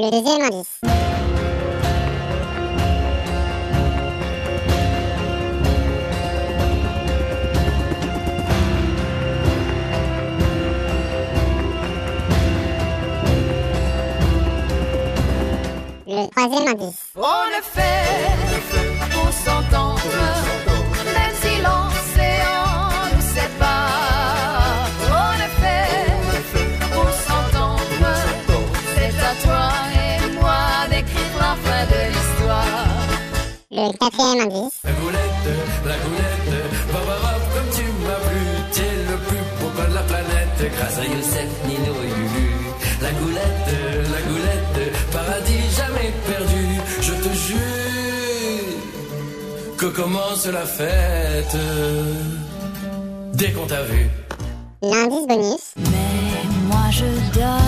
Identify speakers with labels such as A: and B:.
A: Le deuxième indice. Le troisième indice.
B: On le fait Le
A: quatrième indice.
C: La goulette, la goulette, va voir hop comme tu m'as plu. T'es le plus beau pas de la planète, grâce à Youssef, Nino et Lulu. La goulette, la goulette, paradis jamais perdu. Je te jure que commence la fête dès qu'on t'a vu.
A: L'indice bonus.
D: Mais moi je donne